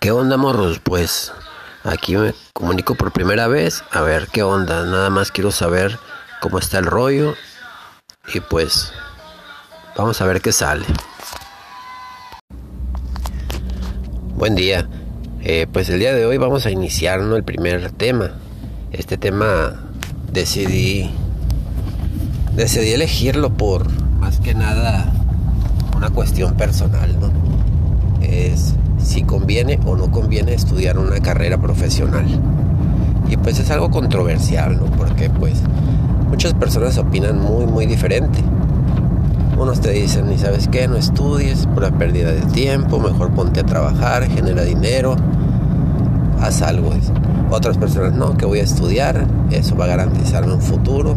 ¿Qué onda, morros? Pues aquí me comunico por primera vez. A ver qué onda. Nada más quiero saber cómo está el rollo. Y pues vamos a ver qué sale. Buen día. Eh, pues el día de hoy vamos a iniciar el primer tema. Este tema decidí decidí elegirlo por más que nada una cuestión personal, ¿no? Es si conviene o no conviene estudiar una carrera profesional. Y pues es algo controversial, ¿no? Porque pues muchas personas opinan muy, muy diferente. Unos te dicen, y sabes qué, no estudies, pura pérdida de tiempo, mejor ponte a trabajar, genera dinero, haz algo. Otras personas, no, que voy a estudiar, eso va a garantizarme un futuro,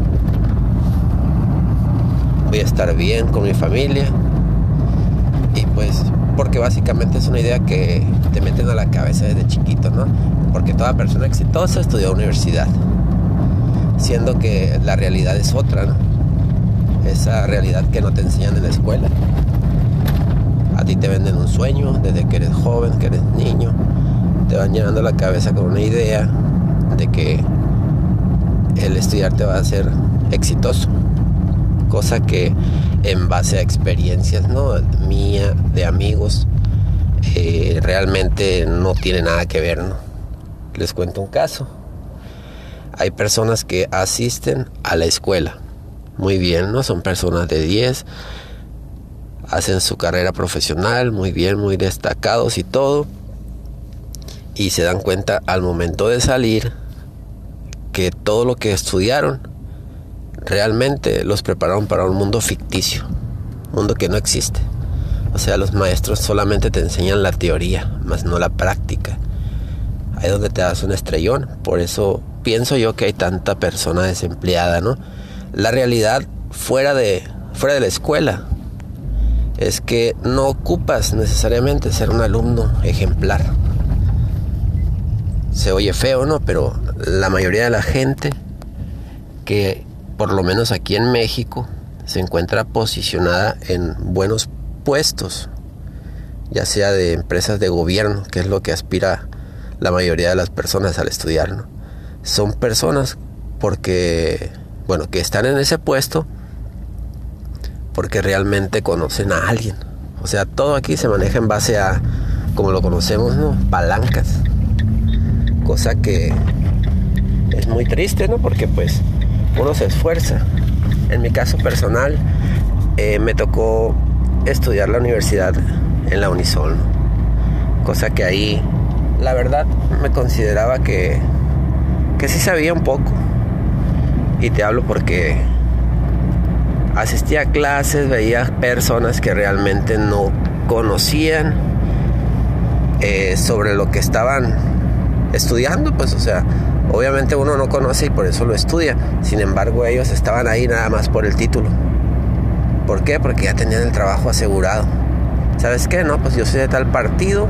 voy a estar bien con mi familia. Y pues porque básicamente es una idea que te meten a la cabeza desde chiquito, ¿no? Porque toda persona exitosa estudió universidad, siendo que la realidad es otra, ¿no? Esa realidad que no te enseñan en la escuela. A ti te venden un sueño desde que eres joven, que eres niño, te van llenando la cabeza con una idea de que el estudiar te va a hacer exitoso, cosa que en base a experiencias, ¿no? Mía, de amigos, eh, realmente no tiene nada que ver, ¿no? Les cuento un caso. Hay personas que asisten a la escuela. Muy bien, ¿no? Son personas de 10, hacen su carrera profesional, muy bien, muy destacados y todo. Y se dan cuenta al momento de salir que todo lo que estudiaron realmente los prepararon para un mundo ficticio, un mundo que no existe. O sea, los maestros solamente te enseñan la teoría, más no la práctica. Ahí es donde te das un estrellón. Por eso pienso yo que hay tanta persona desempleada, ¿no? La realidad fuera de, fuera de la escuela es que no ocupas necesariamente ser un alumno ejemplar. Se oye feo, ¿no? Pero la mayoría de la gente que por lo menos aquí en México, se encuentra posicionada en buenos puestos, ya sea de empresas de gobierno, que es lo que aspira la mayoría de las personas al estudiar. Son personas porque, bueno, que están en ese puesto porque realmente conocen a alguien. O sea, todo aquí se maneja en base a, como lo conocemos, ¿no? Palancas. Cosa que es muy triste, ¿no? Porque pues uno se esfuerza. En mi caso personal, eh, me tocó estudiar la universidad en la Unisol, cosa que ahí, la verdad, me consideraba que, que sí sabía un poco. Y te hablo porque asistía a clases, veía personas que realmente no conocían eh, sobre lo que estaban estudiando, pues o sea, Obviamente uno no conoce y por eso lo estudia. Sin embargo, ellos estaban ahí nada más por el título. ¿Por qué? Porque ya tenían el trabajo asegurado. ¿Sabes qué? No, pues yo soy de tal partido,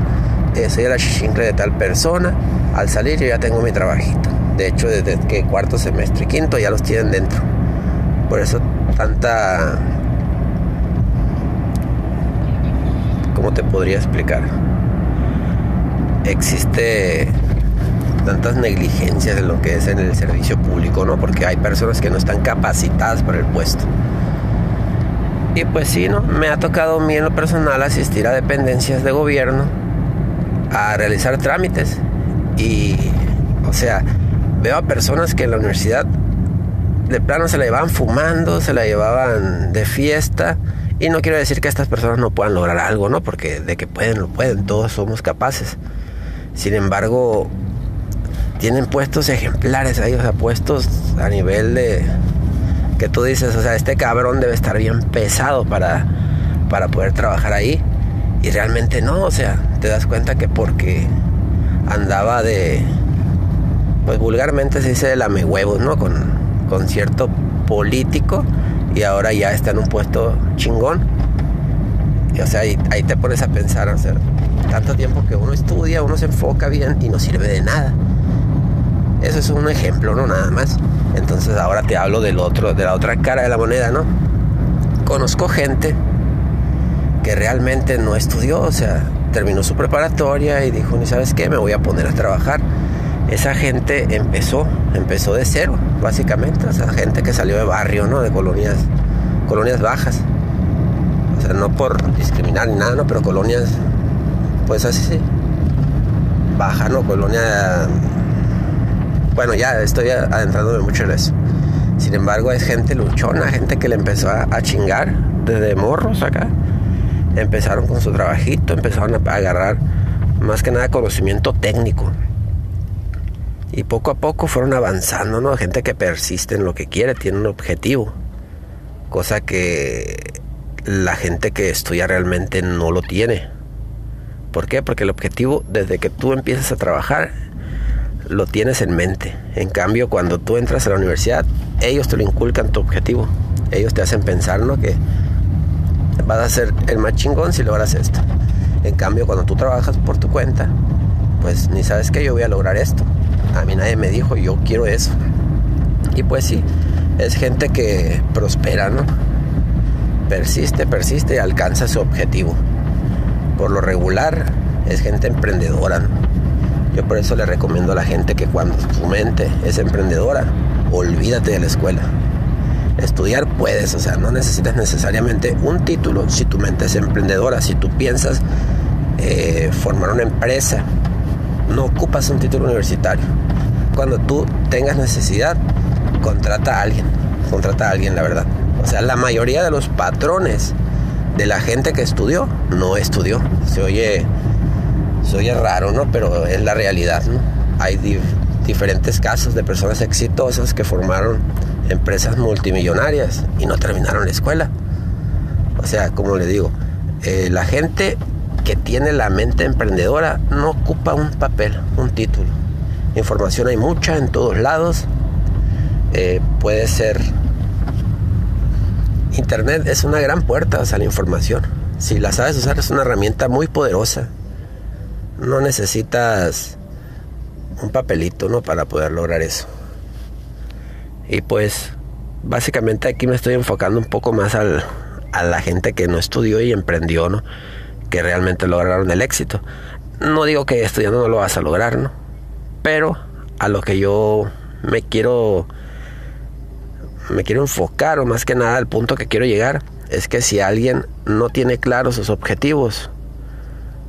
eh, soy la chichincle de tal persona. Al salir yo ya tengo mi trabajito. De hecho, desde que cuarto semestre quinto ya los tienen dentro. Por eso tanta... ¿Cómo te podría explicar? Existe tantas negligencias en lo que es en el servicio público, ¿no? Porque hay personas que no están capacitadas para el puesto. Y pues sí, ¿no? Me ha tocado a mí en lo personal asistir a dependencias de gobierno a realizar trámites. Y, o sea, veo a personas que en la universidad de plano se la llevaban fumando, se la llevaban de fiesta. Y no quiero decir que estas personas no puedan lograr algo, ¿no? Porque de que pueden, lo pueden, todos somos capaces. Sin embargo, tienen puestos ejemplares ahí, o sea, puestos a nivel de que tú dices, o sea, este cabrón debe estar bien pesado para, para poder trabajar ahí. Y realmente no, o sea, te das cuenta que porque andaba de, pues vulgarmente se dice de lame huevos, ¿no? Con, con cierto político y ahora ya está en un puesto chingón. Y, o sea, ahí, ahí te pones a pensar, o sea, tanto tiempo que uno estudia, uno se enfoca bien y no sirve de nada. Eso es un ejemplo, ¿no? Nada más. Entonces ahora te hablo del otro, de la otra cara de la moneda, ¿no? Conozco gente que realmente no estudió, o sea, terminó su preparatoria y dijo, ¿ni sabes qué? Me voy a poner a trabajar. Esa gente empezó, empezó de cero, básicamente. O sea, gente que salió de barrio, ¿no? De colonias, colonias bajas. O sea, no por discriminar ni nada, ¿no? Pero colonias, pues así sí. Baja, ¿no? Colonia... Bueno, ya estoy adentrándome mucho en eso. Sin embargo, es gente luchona, gente que le empezó a, a chingar desde morros acá empezaron con su trabajito, empezaron a agarrar más que nada conocimiento técnico. Y poco a poco fueron avanzando, ¿no? Gente que persiste en lo que quiere, tiene un objetivo. Cosa que la gente que estudia realmente no lo tiene. ¿Por qué? Porque el objetivo, desde que tú empiezas a trabajar, lo tienes en mente. En cambio, cuando tú entras a la universidad, ellos te lo inculcan tu objetivo. Ellos te hacen pensar, ¿no? Que vas a ser el más chingón si logras esto. En cambio, cuando tú trabajas por tu cuenta, pues ni sabes que yo voy a lograr esto. A mí nadie me dijo, yo quiero eso. Y pues sí, es gente que prospera, ¿no? Persiste, persiste y alcanza su objetivo. Por lo regular, es gente emprendedora. Yo por eso le recomiendo a la gente que cuando su mente es emprendedora, olvídate de la escuela. Estudiar puedes, o sea, no necesitas necesariamente un título si tu mente es emprendedora, si tú piensas eh, formar una empresa, no ocupas un título universitario. Cuando tú tengas necesidad, contrata a alguien, contrata a alguien, la verdad. O sea, la mayoría de los patrones de la gente que estudió, no estudió. Se oye, se oye raro, ¿no? Pero es la realidad, ¿no? Hay diferentes casos de personas exitosas que formaron empresas multimillonarias y no terminaron la escuela. O sea, como le digo, eh, la gente que tiene la mente emprendedora no ocupa un papel, un título. Información hay mucha en todos lados. Eh, puede ser... Internet es una gran puerta hacia la información. Si la sabes usar es una herramienta muy poderosa. No necesitas un papelito, ¿no? Para poder lograr eso. Y pues básicamente aquí me estoy enfocando un poco más al, a la gente que no estudió y emprendió, ¿no? Que realmente lograron el éxito. No digo que estudiando no lo vas a lograr, ¿no? Pero a lo que yo me quiero me quiero enfocar o más que nada al punto que quiero llegar es que si alguien no tiene claros sus objetivos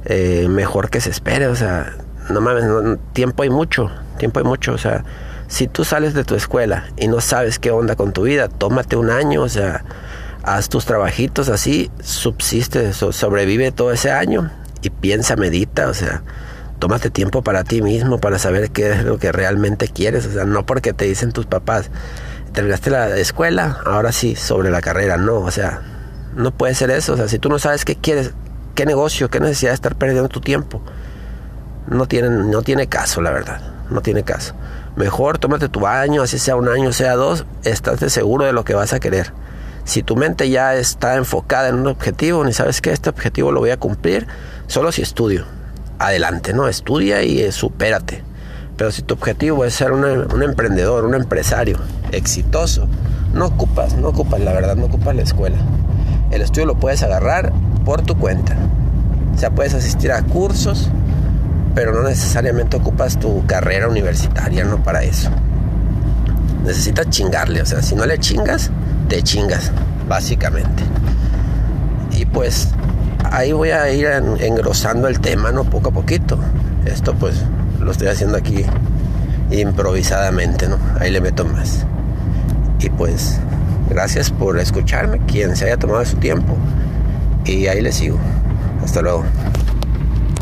eh, mejor que se espere o sea no mames tiempo hay mucho tiempo hay mucho o sea si tú sales de tu escuela y no sabes qué onda con tu vida, tómate un año, o sea, haz tus trabajitos así, subsiste, sobrevive todo ese año y piensa, medita, o sea, tómate tiempo para ti mismo, para saber qué es lo que realmente quieres, o sea, no porque te dicen tus papás, terminaste la escuela, ahora sí, sobre la carrera, no, o sea, no puede ser eso, o sea, si tú no sabes qué quieres, qué negocio, qué necesidad de estar perdiendo tu tiempo, no tiene, no tiene caso, la verdad, no tiene caso. Mejor tómate tu baño, así sea un año, sea dos, estás seguro de lo que vas a querer. Si tu mente ya está enfocada en un objetivo, ni sabes que este objetivo lo voy a cumplir, solo si estudio. Adelante, ¿no? Estudia y eh, supérate. Pero si tu objetivo es ser un emprendedor, un empresario exitoso, no ocupas, no ocupas, la verdad, no ocupas la escuela. El estudio lo puedes agarrar por tu cuenta. O sea, puedes asistir a cursos, pero no necesariamente ocupas tu carrera universitaria, no para eso. Necesitas chingarle, o sea, si no le chingas, te chingas, básicamente. Y pues ahí voy a ir engrosando el tema, ¿no? Poco a poquito. Esto pues lo estoy haciendo aquí improvisadamente, ¿no? Ahí le meto más. Y pues gracias por escucharme, quien se haya tomado su tiempo. Y ahí le sigo. Hasta luego.